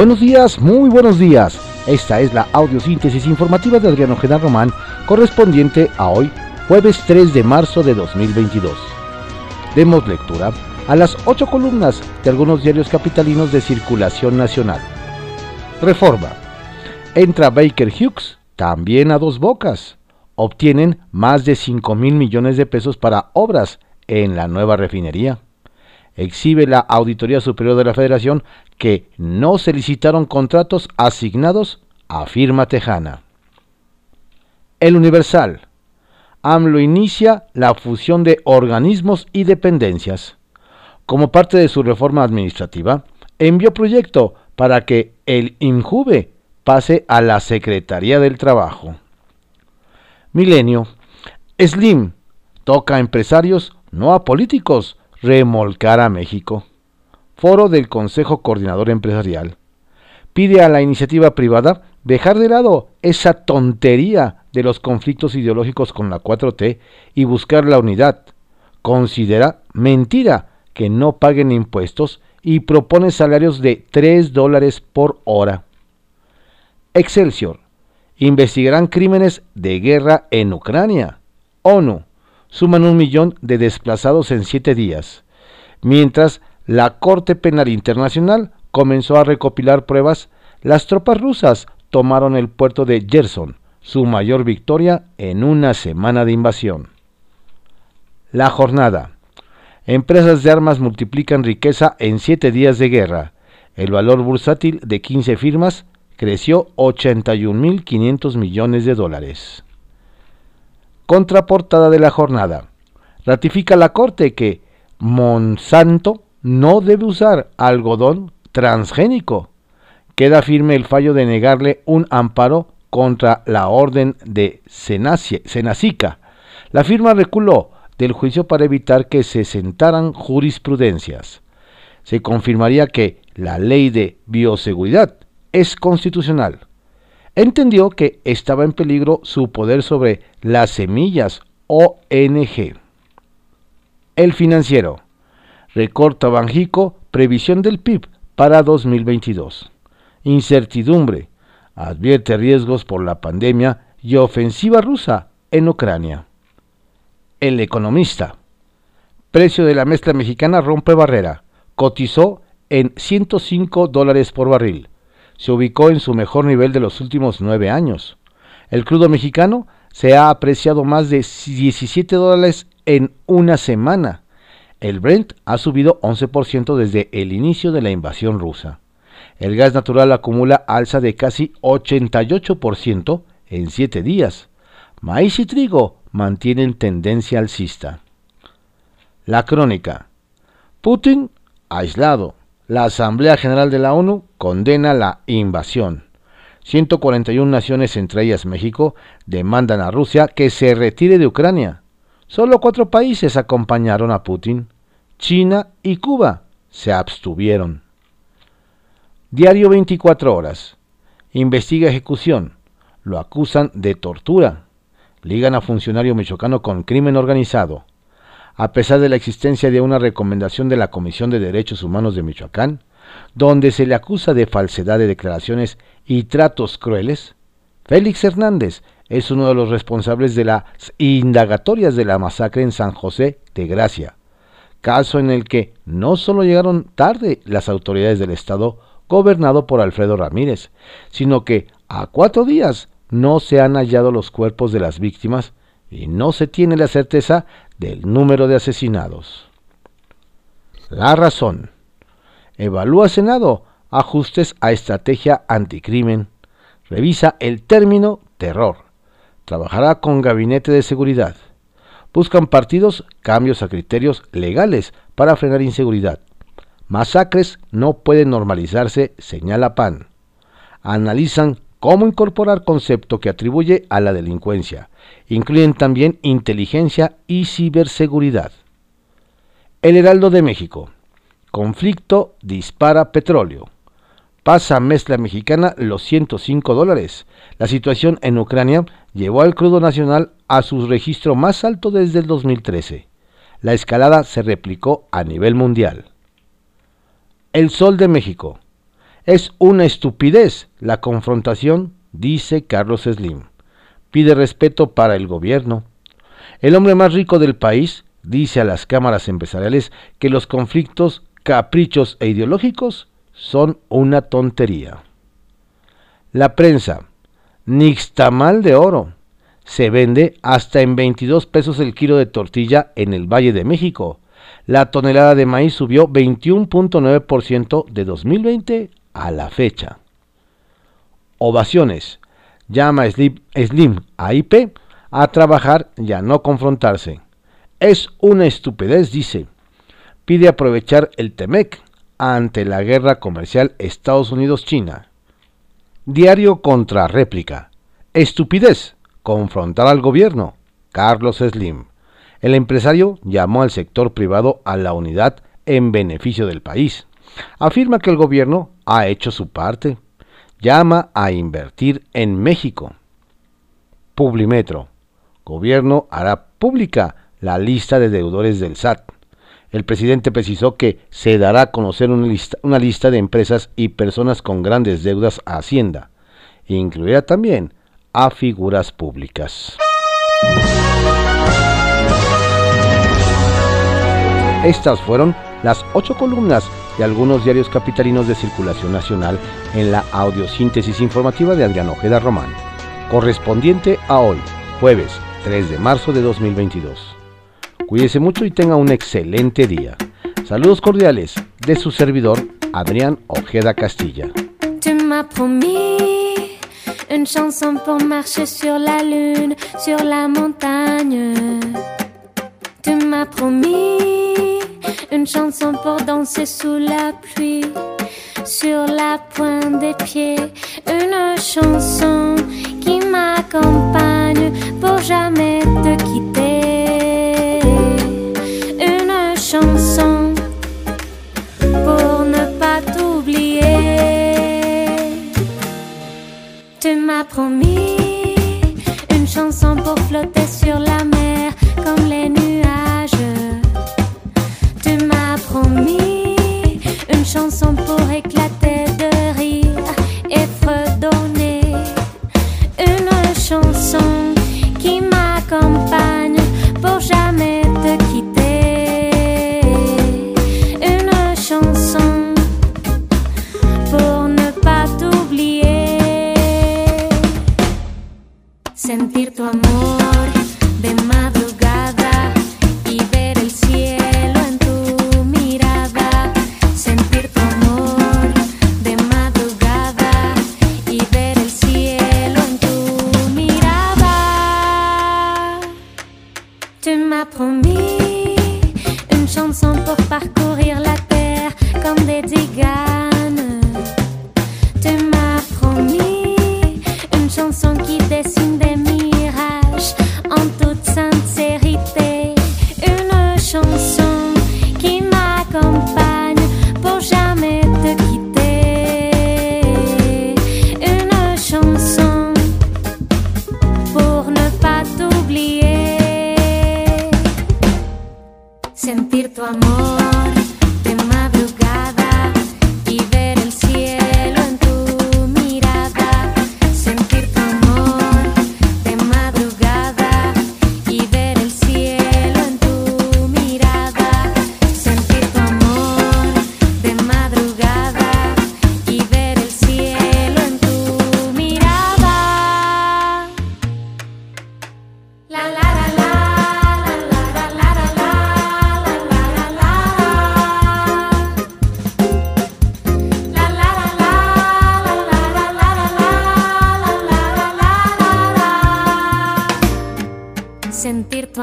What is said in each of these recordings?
Buenos días, muy buenos días. Esta es la audiosíntesis informativa de Adriano Ojeda Román, correspondiente a hoy, jueves 3 de marzo de 2022. Demos lectura a las ocho columnas de algunos diarios capitalinos de circulación nacional. Reforma. Entra Baker Hughes, también a dos bocas. Obtienen más de 5 mil millones de pesos para obras en la nueva refinería. Exhibe la Auditoría Superior de la Federación que no se licitaron contratos asignados a firma tejana. El Universal. AMLO inicia la fusión de organismos y dependencias. Como parte de su reforma administrativa, envió proyecto para que el INJUVE pase a la Secretaría del Trabajo. Milenio. Slim toca empresarios, no a políticos, remolcar a México. Foro del Consejo Coordinador Empresarial. Pide a la iniciativa privada dejar de lado esa tontería de los conflictos ideológicos con la 4T y buscar la unidad. Considera mentira que no paguen impuestos y propone salarios de 3 dólares por hora. Excelsior. Investigarán crímenes de guerra en Ucrania. ONU suman un millón de desplazados en siete días, mientras la Corte Penal Internacional comenzó a recopilar pruebas, las tropas rusas tomaron el puerto de Gerson, su mayor victoria en una semana de invasión. La jornada. Empresas de armas multiplican riqueza en siete días de guerra. El valor bursátil de 15 firmas creció 81.500 millones de dólares. Contraportada de la jornada. Ratifica la Corte que Monsanto no debe usar algodón transgénico. Queda firme el fallo de negarle un amparo contra la orden de Senacica. La firma reculó del juicio para evitar que se sentaran jurisprudencias. Se confirmaría que la ley de bioseguridad es constitucional entendió que estaba en peligro su poder sobre las semillas ONG. El financiero. Recorta Banjico previsión del PIB para 2022. Incertidumbre. Advierte riesgos por la pandemia y ofensiva rusa en Ucrania. El economista. Precio de la mezcla mexicana rompe barrera. Cotizó en 105 dólares por barril se ubicó en su mejor nivel de los últimos nueve años. El crudo mexicano se ha apreciado más de 17 dólares en una semana. El Brent ha subido 11% desde el inicio de la invasión rusa. El gas natural acumula alza de casi 88% en siete días. Maíz y trigo mantienen tendencia alcista. La crónica. Putin aislado, la Asamblea General de la ONU condena la invasión. 141 naciones, entre ellas México, demandan a Rusia que se retire de Ucrania. Solo cuatro países acompañaron a Putin. China y Cuba se abstuvieron. Diario 24 horas. Investiga ejecución. Lo acusan de tortura. Ligan a funcionario michoacano con crimen organizado a pesar de la existencia de una recomendación de la Comisión de Derechos Humanos de Michoacán, donde se le acusa de falsedad de declaraciones y tratos crueles, Félix Hernández es uno de los responsables de las indagatorias de la masacre en San José de Gracia, caso en el que no solo llegaron tarde las autoridades del Estado gobernado por Alfredo Ramírez, sino que a cuatro días no se han hallado los cuerpos de las víctimas y no se tiene la certeza del número de asesinados. La razón. Evalúa Senado ajustes a estrategia anticrimen. Revisa el término terror. Trabajará con gabinete de seguridad. Buscan partidos cambios a criterios legales para frenar inseguridad. Masacres no pueden normalizarse, señala PAN. Analizan cómo incorporar concepto que atribuye a la delincuencia. Incluyen también inteligencia y ciberseguridad. El Heraldo de México. Conflicto dispara petróleo. Pasa mezcla mexicana los 105 dólares. La situación en Ucrania llevó al crudo nacional a su registro más alto desde el 2013. la escalada se replicó a nivel mundial. El Sol de México. Es una estupidez la confrontación, dice Carlos Slim. Pide respeto para el gobierno. El hombre más rico del país dice a las cámaras empresariales que los conflictos, caprichos e ideológicos son una tontería. La prensa. Nixtamal de oro. Se vende hasta en 22 pesos el kilo de tortilla en el Valle de México. La tonelada de maíz subió 21.9% de 2020 a la fecha. Ovaciones. Llama Slim, a IP a trabajar y a no confrontarse. Es una estupidez, dice. Pide aprovechar el TEMEC ante la guerra comercial Estados Unidos-China. Diario contra réplica. Estupidez. Confrontar al gobierno. Carlos Slim. El empresario llamó al sector privado a la unidad en beneficio del país. Afirma que el gobierno ha hecho su parte. Llama a invertir en México. Publimetro. Gobierno hará pública la lista de deudores del SAT. El presidente precisó que se dará a conocer una lista, de empresas y personas con grandes deudas a Hacienda. Incluirá también a figuras públicas. Estas fueron las ocho columnas de algunos diarios capitalinos de circulación nacional en la audiosíntesis informativa de Adrián Ojeda Román, correspondiente a hoy, jueves 3 de marzo de 2022. Cuídese mucho y tenga un excelente día. Saludos cordiales de su servidor, Adrián Ojeda Castilla. Chanson sur la sur la. Tu m'as promis une chanson pour danser sous la pluie, sur la pointe des pieds. Une chanson qui m'accompagne pour jamais te quitter. chanson pour ne pas t'oublier. Tu m'as promis chanson qui m'accompagne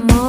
amor